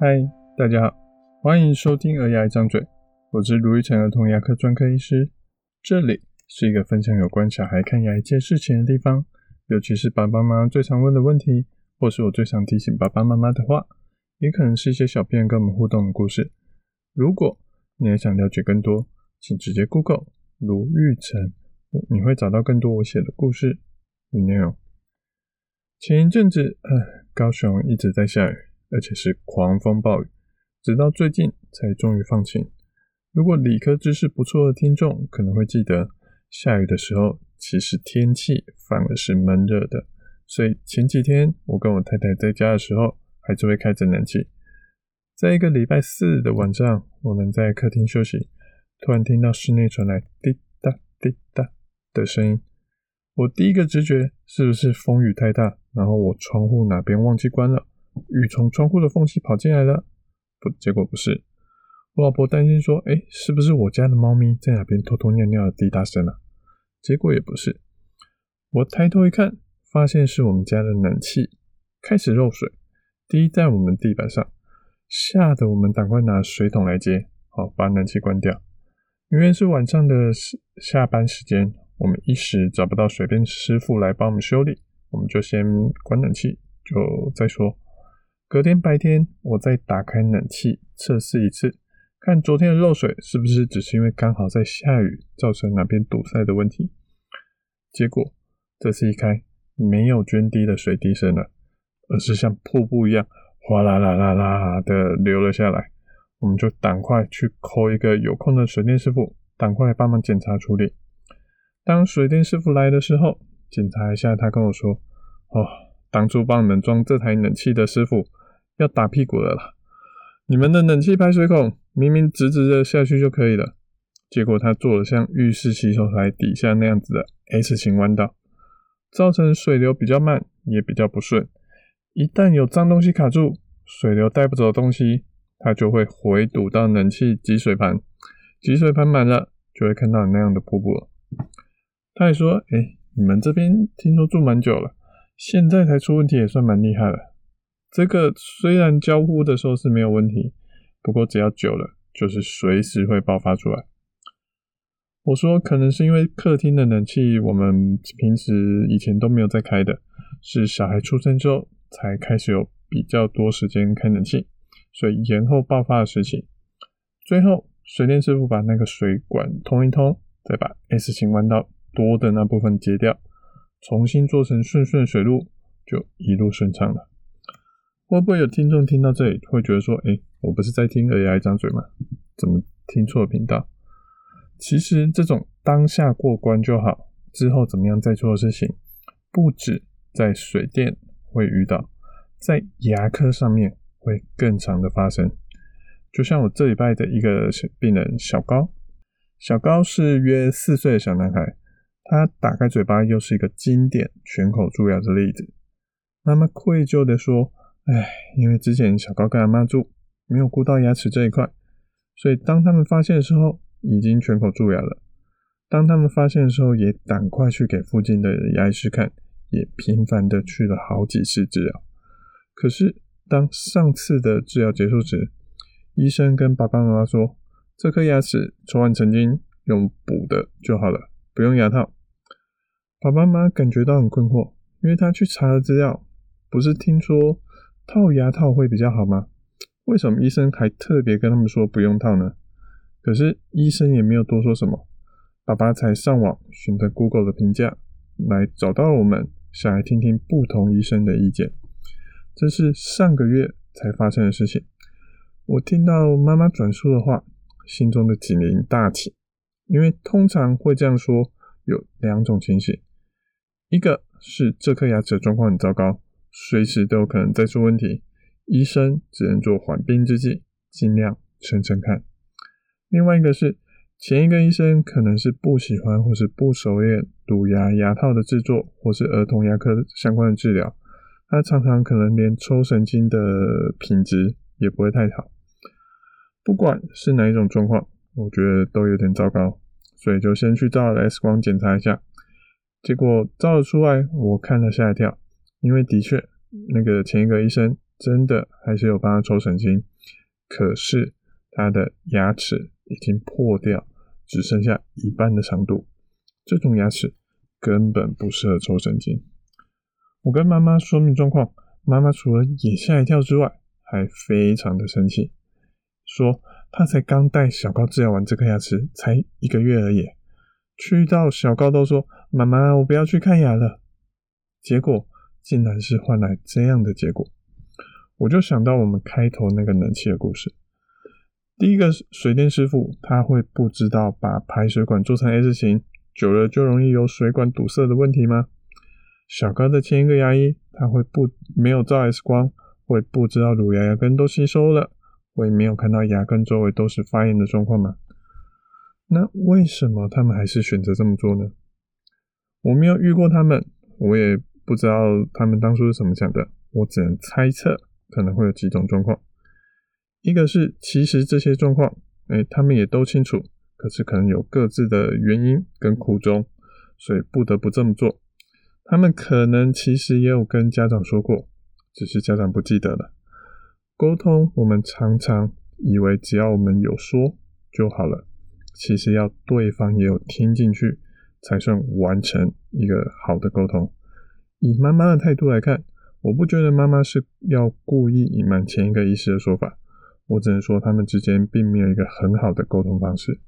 嗨，大家好，欢迎收听儿牙一张嘴，我是卢玉成儿童牙科专科医师，这里是一个分享有关小孩看牙一件事情的地方，尤其是爸爸妈妈最常问的问题，或是我最常提醒爸爸妈妈的话，也可能是一些小朋友跟我们互动的故事。如果你也想了解更多，请直接 Google 卢玉成，你会找到更多我写的故事与内容。前一阵子，呃，高雄一直在下雨。而且是狂风暴雨，直到最近才终于放晴。如果理科知识不错的听众可能会记得，下雨的时候其实天气反而是闷热的。所以前几天我跟我太太在家的时候，还是会开着冷气。在一个礼拜四的晚上，我们在客厅休息，突然听到室内传来滴答滴答的声音。我第一个直觉是不是风雨太大，然后我窗户哪边忘记关了？雨从窗户的缝隙跑进来了，不，结果不是。我老婆担心说：“哎，是不是我家的猫咪在哪边偷偷尿尿的滴答声啊？”结果也不是。我抬头一看，发现是我们家的暖气开始漏水，滴在我们地板上，吓得我们赶快拿水桶来接，好把冷气关掉。因为是晚上的下班时间，我们一时找不到水电师傅来帮我们修理，我们就先关冷气，就再说。隔天白天，我再打开冷气测试一次，看昨天的漏水是不是只是因为刚好在下雨造成哪边堵塞的问题。结果这次一开，没有涓滴的水滴声了，而是像瀑布一样哗啦啦啦啦的流了下来。我们就赶快去 call 一个有空的水电师傅，赶快帮忙检查处理。当水电师傅来的时候，检查一下，他跟我说：“哦，当初帮你们装这台冷气的师傅。”要打屁股了啦！你们的冷气排水孔明明直直的下去就可以了，结果他做了像浴室洗手台底下那样子的 S 型弯道，造成水流比较慢，也比较不顺。一旦有脏东西卡住，水流带不走的东西，它就会回堵到冷气集水盘，集水盘满了，就会看到你那样的瀑布了。他还说：“哎、你们这边听说住蛮久了，现在才出问题也算蛮厉害了。”这个虽然交互的时候是没有问题，不过只要久了，就是随时会爆发出来。我说可能是因为客厅的冷气我们平时以前都没有在开的，是小孩出生之后才开始有比较多时间开冷气，所以延后爆发的事情。最后水电师傅把那个水管通一通，再把 S 型弯道多的那部分截掉，重新做成顺顺水路，就一路顺畅了。会不会有听众听到这里会觉得说：“诶，我不是在听儿牙一张嘴吗？怎么听错了频道？”其实这种当下过关就好，之后怎么样再做的事情，不止在水电会遇到，在牙科上面会更常的发生。就像我这礼拜的一个病人小高，小高是约四岁的小男孩，他打开嘴巴又是一个经典全口蛀牙的例子。妈妈愧疚的说。唉，因为之前小高跟阿妈住，没有顾到牙齿这一块，所以当他们发现的时候，已经全口蛀牙了。当他们发现的时候，也赶快去给附近的牙医师看，也频繁的去了好几次治疗。可是当上次的治疗结束时，医生跟爸爸妈妈说，这颗牙齿抽完神经用补的就好了，不用牙套。爸爸妈妈感觉到很困惑，因为他去查了资料，不是听说。套牙套会比较好吗？为什么医生还特别跟他们说不用套呢？可是医生也没有多说什么，爸爸才上网寻的 Google 的评价，来找到了我们，想来听听不同医生的意见。这是上个月才发生的事情。我听到妈妈转述的话，心中的警铃大起，因为通常会这样说，有两种情形，一个是这颗牙齿状况很糟糕。随时都有可能再出问题，医生只能做缓兵之计，尽量撑撑看。另外一个是，前一个医生可能是不喜欢或是不熟练乳牙牙套的制作，或是儿童牙科相关的治疗，他常常可能连抽神经的品质也不会太好。不管是哪一种状况，我觉得都有点糟糕，所以就先去照了 X 光检查一下。结果照了出来，我看了吓一跳。因为的确，那个前一个医生真的还是有帮他抽神经，可是他的牙齿已经破掉，只剩下一半的长度，这种牙齿根本不适合抽神经。我跟妈妈说明状况，妈妈除了也吓一跳之外，还非常的生气，说她才刚带小高治疗完这颗牙齿，才一个月而已，去到小高都说妈妈，我不要去看牙了，结果竟然是换来这样的结果，我就想到我们开头那个冷气的故事，第一个水电师傅他会不知道把排水管做成 S 型，久了就容易有水管堵塞的问题吗？小高的前一个牙医他会不没有照 X 光。会不知道乳牙牙根都吸收了，会没有看到牙根周围都是发炎的状况吗？那为什么他们还是选择这么做呢？我没有遇过他们，我也不知道他们当初是怎么想的，我只能猜测可能会有几种状况。一个是其实这些状况，哎，他们也都清楚，可是可能有各自的原因跟苦衷，所以不得不这么做。他们可能其实也有跟家长说过。只是家长不记得了。沟通，我们常常以为只要我们有说就好了，其实要对方也有听进去，才算完成一个好的沟通。以妈妈的态度来看，我不觉得妈妈是要故意隐瞒前一个医师的说法，我只能说他们之间并没有一个很好的沟通方式。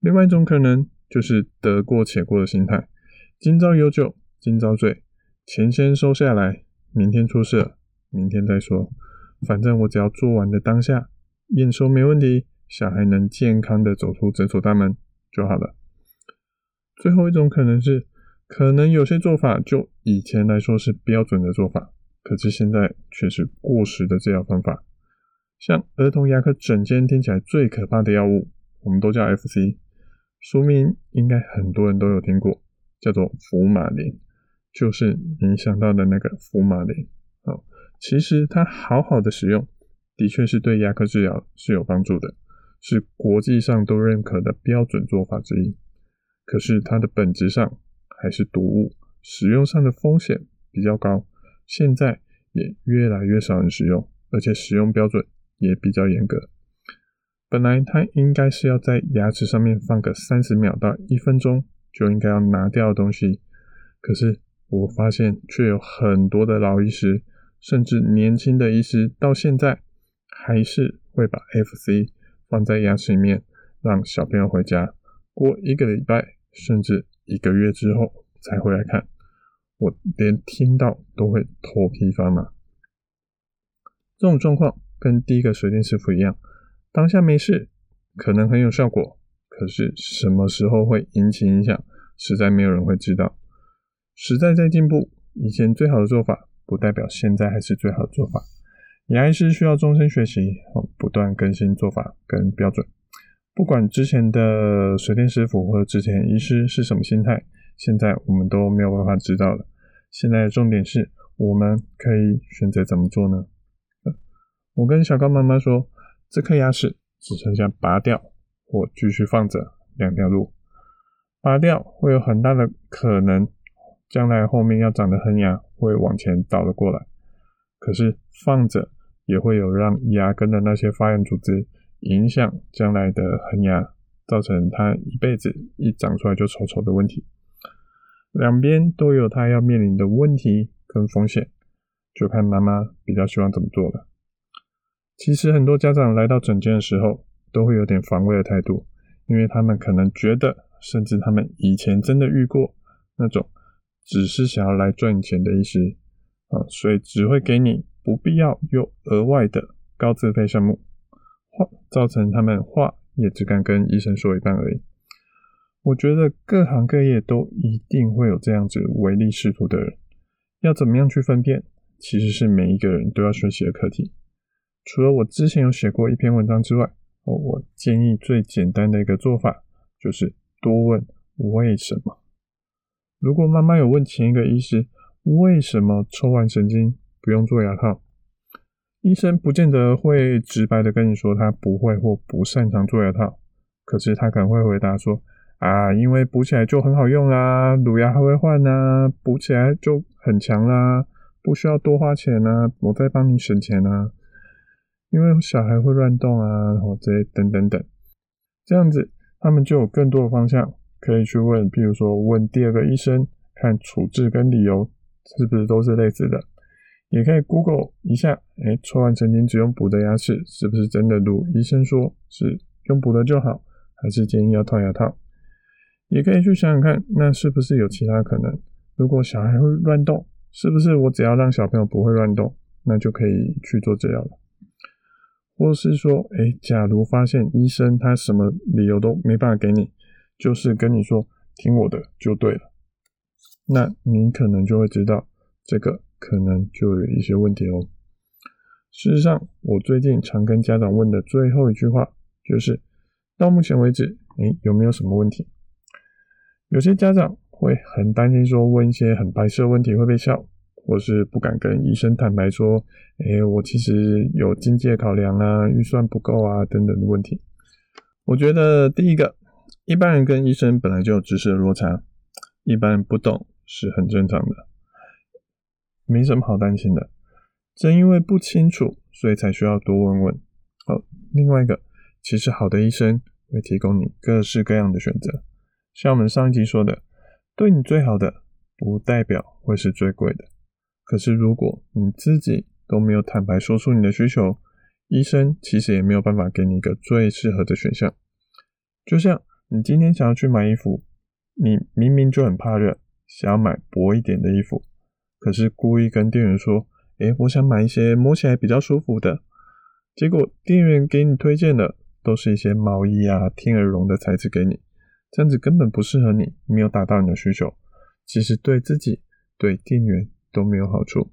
另外一种可能就是得过且过的心态，今朝有酒今朝醉，钱先收下来。明天出事，明天再说。反正我只要做完的当下，验收没问题，小孩能健康的走出诊所大门就好了。最后一种可能是，可能有些做法就以前来说是标准的做法，可是现在却是过时的治疗方法。像儿童牙科诊间听起来最可怕的药物，我们都叫 FC，说明应该很多人都有听过，叫做福马林。就是你想到的那个福马林，哦，其实它好好的使用，的确是对牙科治疗是有帮助的，是国际上都认可的标准做法之一。可是它的本质上还是毒物，使用上的风险比较高，现在也越来越少人使用，而且使用标准也比较严格。本来它应该是要在牙齿上面放个三十秒到一分钟就应该要拿掉的东西，可是。我发现，却有很多的老医师，甚至年轻的医师，到现在还是会把 FC 放在牙齿里面，让小朋友回家过一个礼拜，甚至一个月之后才回来看。我连听到都会头皮发麻。这种状况跟第一个水电师傅一样，当下没事，可能很有效果，可是什么时候会引起影响，实在没有人会知道。时代在进步，以前最好的做法不代表现在还是最好的做法。牙医师需要终身学习，不断更新做法跟标准。不管之前的水电师傅或者之前医师是什么心态，现在我们都没有办法知道了。现在的重点是我们可以选择怎么做呢？我跟小高妈妈说，这颗牙齿只剩下拔掉或继续放着两条路。拔掉会有很大的可能。将来后面要长的恒牙会往前倒了过来，可是放着也会有让牙根的那些发炎组织影响将来的恒牙，造成它一辈子一长出来就丑丑的问题。两边都有它要面临的问题跟风险，就看妈妈比较希望怎么做了。其实很多家长来到诊间的时候都会有点防卫的态度，因为他们可能觉得，甚至他们以前真的遇过那种。只是想要来赚钱的医师啊，所以只会给你不必要又额外的高自费项目，话造成他们话也只敢跟医生说一半而已。我觉得各行各业都一定会有这样子唯利是图的人，要怎么样去分辨，其实是每一个人都要学习的课题。除了我之前有写过一篇文章之外，我建议最简单的一个做法就是多问为什么。如果妈妈有问前一个医师为什么抽完神经不用做牙套，医生不见得会直白的跟你说他不会或不擅长做牙套，可是他可能会回答说啊，因为补起来就很好用啦，乳牙还会换呐，补起来就很强啦，不需要多花钱啊，我再帮你省钱啊，因为小孩会乱动啊，或者等等等，这样子他们就有更多的方向可以去问，譬如说问第二个医生，看处置跟理由是不是都是类似的，也可以 Google 一下，哎，抽完神经只用补的牙齿是不是真的如医生说是用补的就好，还是建议要套牙套？也可以去想想看，那是不是有其他可能？如果小孩会乱动，是不是我只要让小朋友不会乱动，那就可以去做治疗了？或是说，诶，假如发现医生他什么理由都没办法给你，就是跟你说听我的就对了，那你可能就会知道这个可能就有一些问题哦。事实上，我最近常跟家长问的最后一句话就是：到目前为止，诶，有没有什么问题？有些家长会很担心，说问一些很白痴的问题会被笑，或是不敢跟医生坦白说，诶，我其实有经济考量啊，预算不够啊，等等的问题。我觉得第一个，一般人跟医生本来就有知识的落差，一般人不懂是很正常的，没什么好担心的。正因为不清楚，所以才需要多问问。好，另外一个，其实好的医生会提供你各式各样的选择。像我们上一集说的，对你最好的不代表会是最贵的。可是如果你自己都没有坦白说出你的需求，医生其实也没有办法给你一个最适合的选项。就像你今天想要去买衣服，你明明就很怕热，想要买薄一点的衣服，可是故意跟店员说：“诶，我想买一些摸起来比较舒服的。”结果店员给你推荐的都是一些毛衣啊、天鹅绒的材质给你。这样子根本不适合你，没有达到你的需求，其实对自己、对店员都没有好处。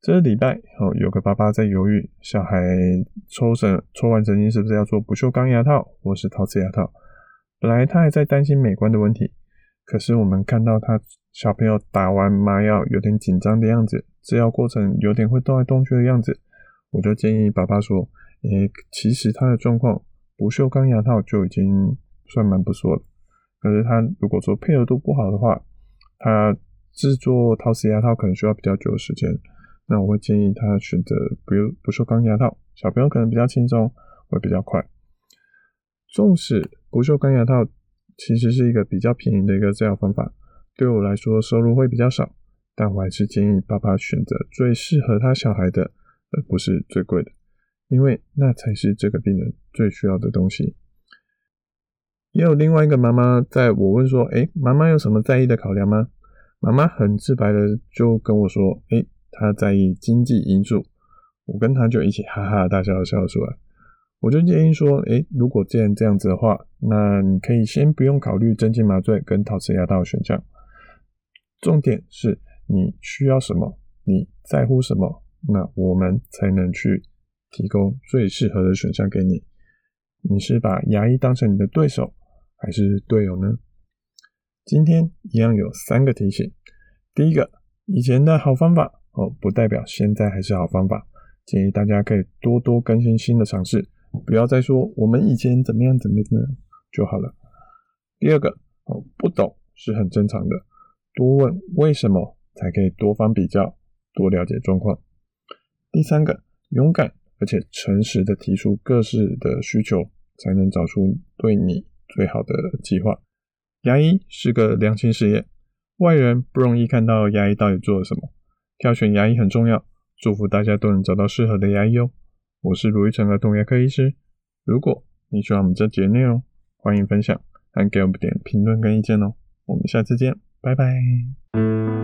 这个礼拜哦，有个爸爸在犹豫，小孩抽神抽完神经是不是要做不锈钢牙套或是陶瓷牙套？本来他还在担心美观的问题，可是我们看到他小朋友打完麻药有点紧张的样子，治疗过程有点会动来动去的样子，我就建议爸爸说：“诶，其实他的状况不锈钢牙套就已经。”算蛮不错了，可是他如果说配合度不好的话，他制作陶瓷牙套可能需要比较久的时间。那我会建议他选择不不锈钢牙套，小朋友可能比较轻松，会比较快。纵使不锈钢牙套其实是一个比较便宜的一个治疗方法，对我来说收入会比较少，但我还是建议爸爸选择最适合他小孩的，而不是最贵的，因为那才是这个病人最需要的东西。也有另外一个妈妈在我问说：“诶，妈妈有什么在意的考量吗？”妈妈很直白的就跟我说：“诶，她在意经济因素。”我跟她就一起哈哈大笑笑出来。我就建议说：“诶，如果既然这样子的话，那你可以先不用考虑镇静麻醉跟陶瓷牙套选项。重点是你需要什么，你在乎什么，那我们才能去提供最适合的选项给你。你是把牙医当成你的对手，还是队友呢？今天一样有三个提醒。第一个，以前的好方法哦，不代表现在还是好方法。建议大家可以多多更新新的尝试，不要再说我们以前怎么样怎么样怎么样就好了。第二个哦，不懂是很正常的，多问为什么才可以多方比较，多了解状况。第三个，勇敢而且诚实的提出各式的需求，才能找出对你。最好的计划。牙医是个良心事业，外人不容易看到牙医到底做了什么。挑选牙医很重要，祝福大家都能找到适合的牙医哦。我是卢玉成儿童牙科医师。如果你喜欢我们这节内容，欢迎分享，还给我们点评论跟意见哦。我们下次见，拜拜。